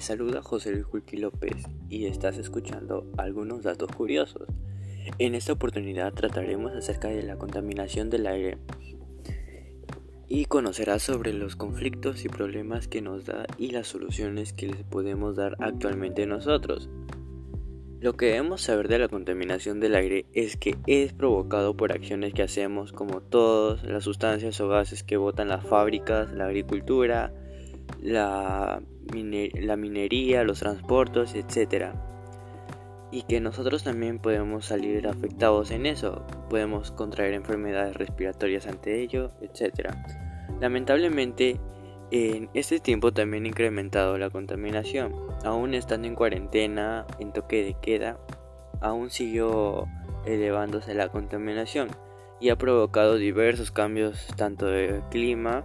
Saluda José Luis Julqui López y estás escuchando algunos datos curiosos. En esta oportunidad trataremos acerca de la contaminación del aire y conocerás sobre los conflictos y problemas que nos da y las soluciones que les podemos dar actualmente nosotros. Lo que debemos saber de la contaminación del aire es que es provocado por acciones que hacemos como todas las sustancias o gases que botan las fábricas, la agricultura, la, minería, los transportes, etc. Y que nosotros también podemos salir afectados en eso, podemos contraer enfermedades respiratorias ante ello, etc. Lamentablemente, en este tiempo también ha incrementado la contaminación. Aún estando en cuarentena, en toque de queda, aún siguió elevándose la contaminación y ha provocado diversos cambios tanto de clima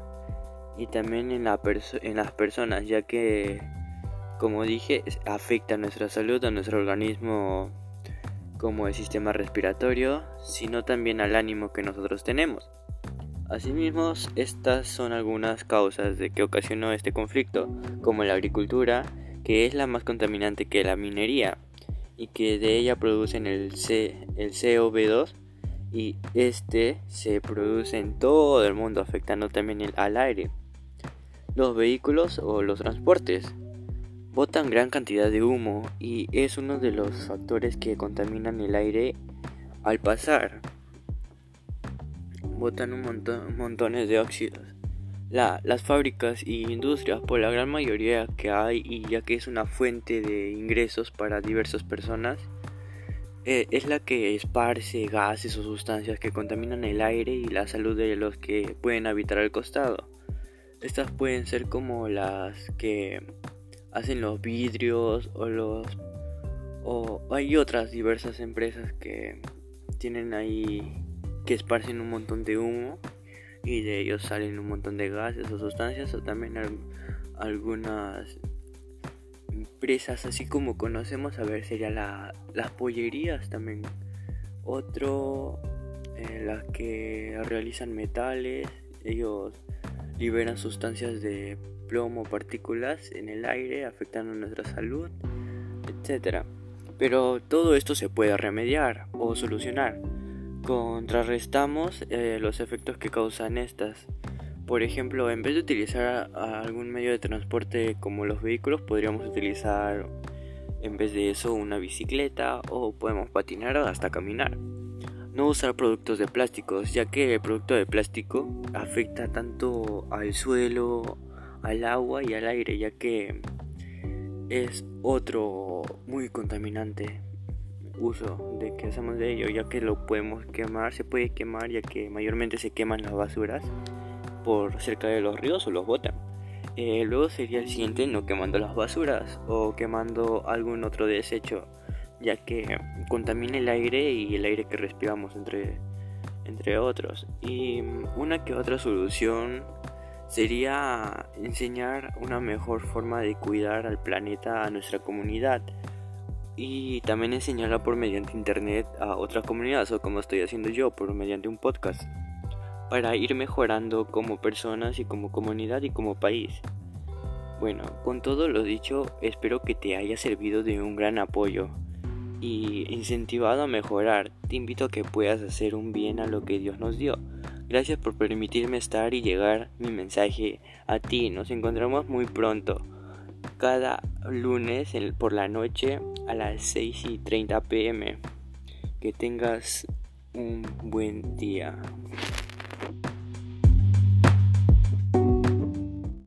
y también en, la en las personas, ya que, como dije, afecta a nuestra salud, a nuestro organismo como el sistema respiratorio, sino también al ánimo que nosotros tenemos. Asimismo, estas son algunas causas de que ocasionó este conflicto, como la agricultura, que es la más contaminante que la minería, y que de ella producen el, C, el CO2 y este se produce en todo el mundo afectando también el, al aire. Los vehículos o los transportes botan gran cantidad de humo y es uno de los factores que contaminan el aire al pasar botan un montón montones de óxidos. las fábricas y industrias, por la gran mayoría que hay y ya que es una fuente de ingresos para diversas personas, eh, es la que esparce gases o sustancias que contaminan el aire y la salud de los que pueden habitar al costado. Estas pueden ser como las que hacen los vidrios o los o hay otras diversas empresas que tienen ahí que esparcen un montón de humo y de ellos salen un montón de gases o sustancias o también algunas empresas así como conocemos a ver sería la, las pollerías también. Otro eh, las que realizan metales ellos liberan sustancias de plomo partículas en el aire afectando nuestra salud etcétera pero todo esto se puede remediar o solucionar contrarrestamos eh, los efectos que causan estas. Por ejemplo, en vez de utilizar algún medio de transporte como los vehículos, podríamos utilizar en vez de eso una bicicleta o podemos patinar o hasta caminar. No usar productos de plásticos, ya que el producto de plástico afecta tanto al suelo, al agua y al aire, ya que es otro muy contaminante uso de que hacemos de ello, ya que lo podemos quemar, se puede quemar ya que mayormente se queman las basuras por cerca de los ríos o los botan. Eh, luego sería el siguiente no quemando las basuras o quemando algún otro desecho, ya que contamina el aire y el aire que respiramos entre, entre otros. Y una que otra solución sería enseñar una mejor forma de cuidar al planeta a nuestra comunidad y también enseñarla por mediante internet a otras comunidades o como estoy haciendo yo por mediante un podcast para ir mejorando como personas y como comunidad y como país. Bueno, con todo lo dicho, espero que te haya servido de un gran apoyo y incentivado a mejorar. Te invito a que puedas hacer un bien a lo que Dios nos dio. Gracias por permitirme estar y llegar mi mensaje a ti. Nos encontramos muy pronto cada lunes por la noche a las 6 y 30 pm. Que tengas un buen día.